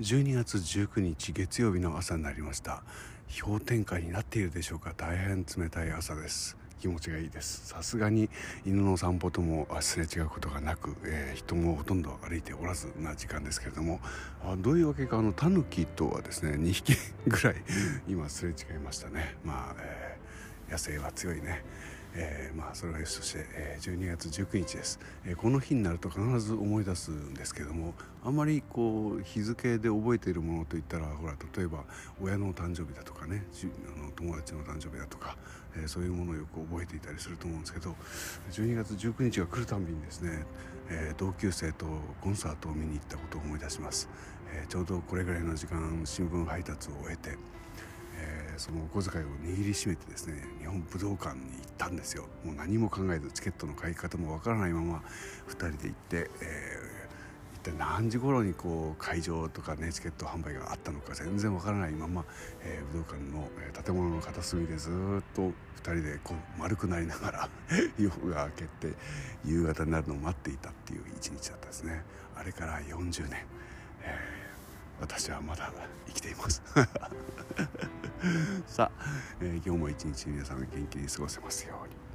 12月19日月曜日の朝になりました。氷点下になっているでしょうか。大変冷たい朝です。気持ちがいいです。さすがに犬の散歩ともすれ違うことがなく、えー、人もほとんど歩いておらずな時間ですけれどもあどういうわけかあのタヌキとはですね2匹ぐらい今すれ違いましたね。まあ、えー、野生は強いね。えー、まあそれはよして、えー、12月19日です、えー、この日になると必ず思い出すんですけどもあんまりこう日付で覚えているものといったらほら例えば親の誕生日だとかねあの友達の誕生日だとか、え、そういうものをよく覚えていたりすると思うんですけど12月19日が来るたびにですね、え、同級生とコンサートを見に行ったことを思い出します、え、ちょうどこれぐらいの時間新聞配達を終えてえ、そのお小遣いを握りしめてですね日本武道館に行ったんですよ。もう何も考えずチケットの買い方もわからないまま2人で行って、えー、一体何時頃にこう会場とかねチケット販売があったのか全然わからないまま、えー、武道館の、え建物の片隅でずっと2人でこう丸くなりながら 夜が明けて夕方になるのを待っていたっていう一日だったですね。あれから40年、えー私はまだ生きています。さあ、えー、今日も一日皆さん元気に過ごせますように。